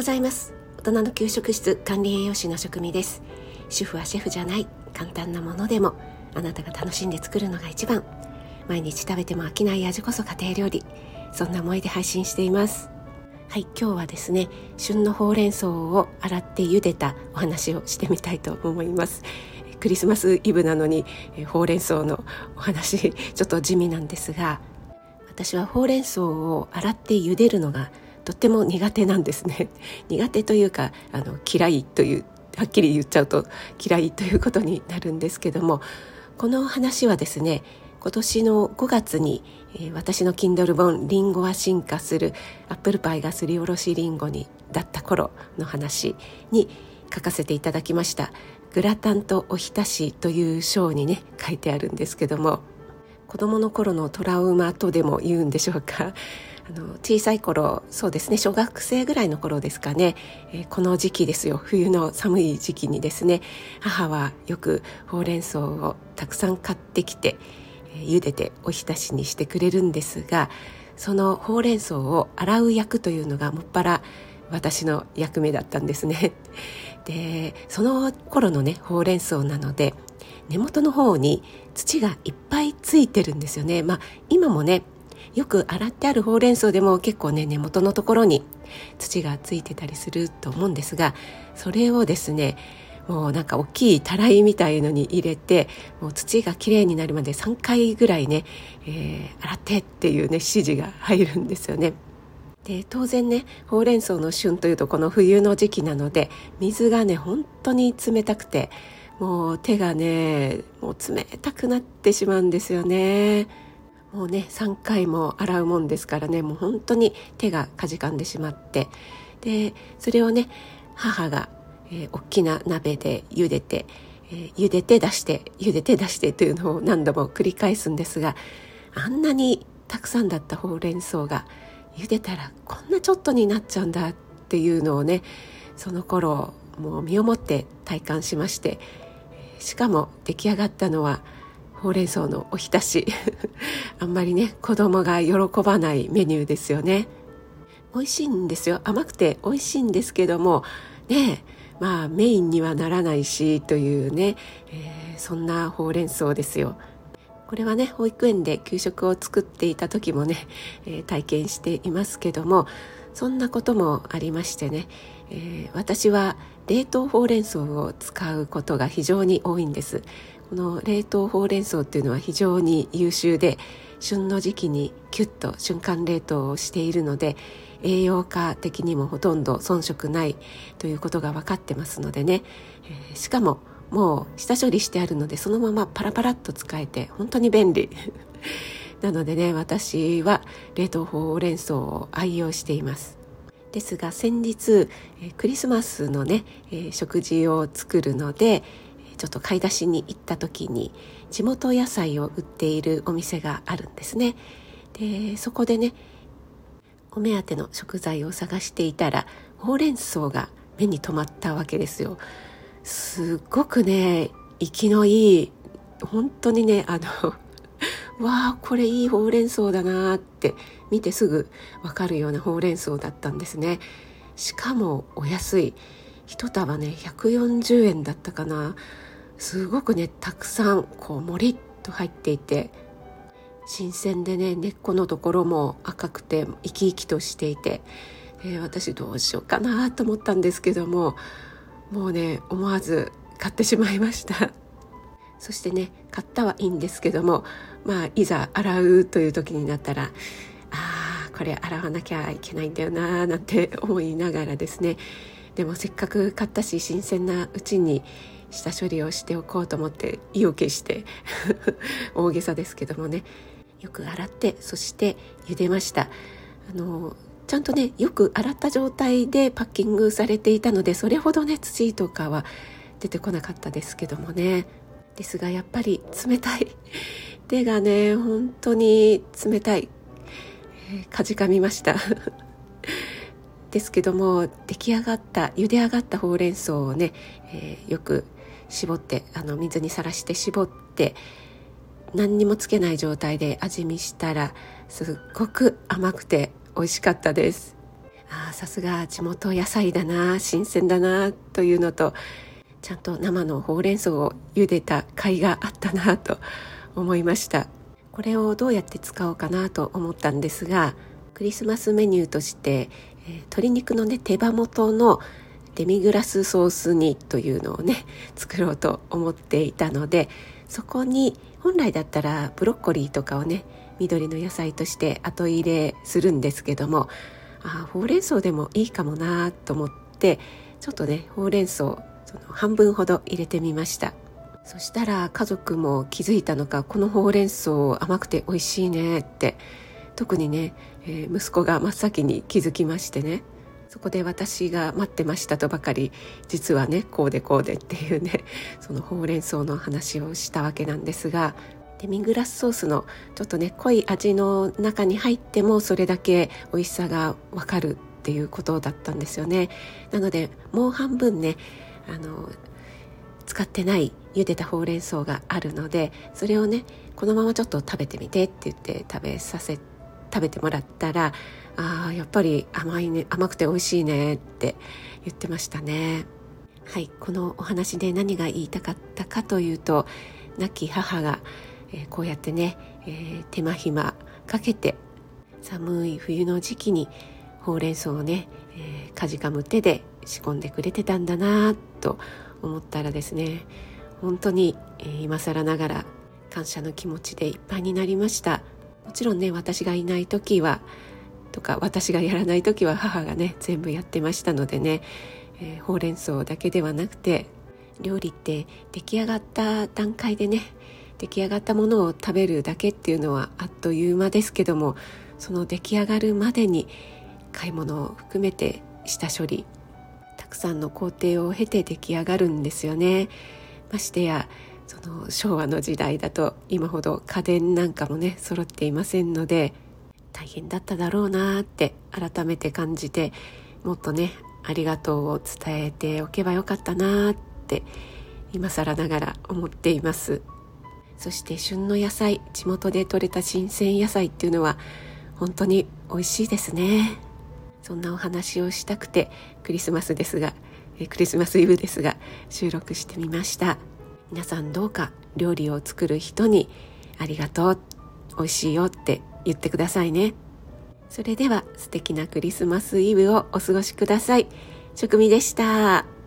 ございます。大人の給食室管理栄養士の職味です。主婦はシェフじゃない。簡単なものでもあなたが楽しんで作るのが一番。毎日食べても飽きない味こそ家庭料理。そんな思いで配信しています。はい今日はですね旬のほうれん草を洗って茹でたお話をしてみたいと思います。クリスマスイブなのにほうれん草のお話 ちょっと地味なんですが私はほうれん草を洗って茹でるのがとっても苦手なんですね。苦手というかあの嫌いというはっきり言っちゃうと嫌いということになるんですけどもこの話はですね今年の5月に、えー、私の Kindle 本「リンゴは進化するアップルパイがすりおろしリンゴに」だった頃の話に書かせていただきました「グラタンとおひたし」という章にね書いてあるんですけども子どもの頃のトラウマとでも言うんでしょうか？あの小さい頃そうですね小学生ぐらいの頃ですかね、えー、この時期ですよ。冬の寒い時期にですね母はよくほうれん草をたくさん買ってきて、えー、茹でておひたしにしてくれるんですがそのほうれん草を洗う役というのがもっぱら私の役目だったんですね。でその頃のねほうれん草なので根元の方に土がいっぱいついてるんですよね。まあ今もねよく洗ってあるほうれん草でも結構ね根元のところに土がついてたりすると思うんですがそれをですねもうなんか大きいたらいみたいのに入れてもう土がきれいになるまで3回ぐらいね、えー、洗ってっていうね指示が入るんですよね。で当然ねほうれん草の旬というとこの冬の時期なので水がね本当に冷たくてもう手がねもう冷たくなってしまうんですよね。もうね3回も洗うもんですからねもう本当に手がかじかんでしまって。でそれをね母が、えー、大きな鍋で茹でて、えー、茹でて出して茹でて出してというのを何度も繰り返すんですがあんなにたくさんだったほうれん草が茹でたらこんなちょっとになっちゃうんだっていうのをねその頃もう身をもって体感しましてしかも出来上がったのはほうれん草のおひたし。あんまりね子供が喜ばないメニューですよね。美味しいんですよ。甘くて美味しいんですけどもねまあメインにはならないしというね、えー、そんなほうれん草ですよ。これはね保育園で給食を作っていた時もね、えー、体験していますけどもそんなこともありましてね、えー、私は冷凍ほうれん草を使うことが非常に多いんです。この冷凍ほうれん草っていうのは非常に優秀で旬の時期にキュッと瞬間冷凍をしているので栄養価的にもほとんど遜色ないということが分かってますのでね、えー、しかももう下処理してあるのでそのままパラパラっと使えて本当に便利。なのでね私は冷凍ほうれん草を愛用しています。ですが先日クリスマスのね食事を作るのでちょっと買い出しに行った時に地元野菜を売っているお店があるんですね。でそこでねお目当ての食材を探していたらほうれん草が目に留まったわけですよ。すっごくね生きのいい本当にねあの わあこれいいほうれん草だなって見てすぐわかるようなほうれん草だったんですね。しかもお安い。一束ね140円だったかな。すごくねたくさんこうもりっと入っていて新鮮でね根っこのところも赤くて生き生きとしていて、えー、私どうしようかなと思ったんですけどももうね思わず買ってしまいました。そしてね買ったはいいんですけどもまあいざ洗うという時になったらああこれ洗わなきゃいけないんだよななんて思いながらですね。でもせっかく買ったし新鮮なうちに下処理をしておこうと思って意を決して 大げさですけどもね。よく洗ってそして茹でました。あのちゃんとねよく洗った状態でパッキングされていたのでそれほどね土とかは出てこなかったですけどもね。ですがやっぱり冷たい。手がね本当に冷たい、えー、かじかみました。ですけども出来上がった茹で上がったほうれん草をね、えー、よく絞ってあの水にさらして絞って何にもつけない状態で味見したらすっごく甘くて美味しかったです。あさすが地元野菜だな新鮮だなというのとちゃんと生のほうれん草を茹でた甲斐があったなと思いました。これをどうやって使おうかなと思ったんですがクリスマスメニューとして、えー、鶏肉のね手羽元のデミグラスソース煮というのをね作ろうと思っていたのでそこに本来だったらブロッコリーとかをね緑の野菜として後入れするんですけどもあほうれん草でもいいかもなと思ってちょっとねほうれん草その半分ほど入れてみました。そしたら家族も気づいたのかこのほうれん草甘くて美味しいねって特にね、えー、息子が真っ先に気づきましてね。そこで私が待ってましたとばかり実はねこうでこうでっていうね そのほうれん草の話をしたわけなんですがデミグラスソースのちょっとね濃い味の中に入ってもそれだけ美味しさがわかるっていうことだったんですよね。なのでもう半分ねあの使ってない茹でたほうれん草があるのでそれをねこのままちょっと食べてみてって言って食べさせ食べてもらったらあやっぱり甘いね甘くて美味しいねって言ってましたね。はいこのお話で何が言いたかったかというと亡き母が、えー、こうやってね、えー、手間暇かけて寒い冬の時期にほうれん草をね、えー、かじかむ手で仕込んでくれてたんだなと思ったらですね本当に、えー、今更ながら感謝の気持ちでいっぱいになりました。もちろんね私がいない時はとか私がやらない時は母がね全部やってましたのでね、えー、ほうれん草だけではなくて料理って出来上がった段階でね出来上がったものを食べるだけっていうのはあっという間ですけどもその出来上がるまでに買い物を含めて下処理たくさんの工程を経て出来上がるんですよね。ましてやその昭和の時代だと今ほど家電なんかもね揃っていませんので大変だっただろうなって改めて感じてもっとねありがとうを伝えておけばよかったなって今更ながら思っています。そして旬の野菜地元で採れた新鮮野菜っていうのは本当に美味しいですね。そんなお話をしたくてクリスマスですがクリスマスイブですが収録してみました。皆さんどうか料理を作る人にありがとう美味しいよって言ってくださいねそれでは素敵なクリスマスイブをお過ごしください。食味でした。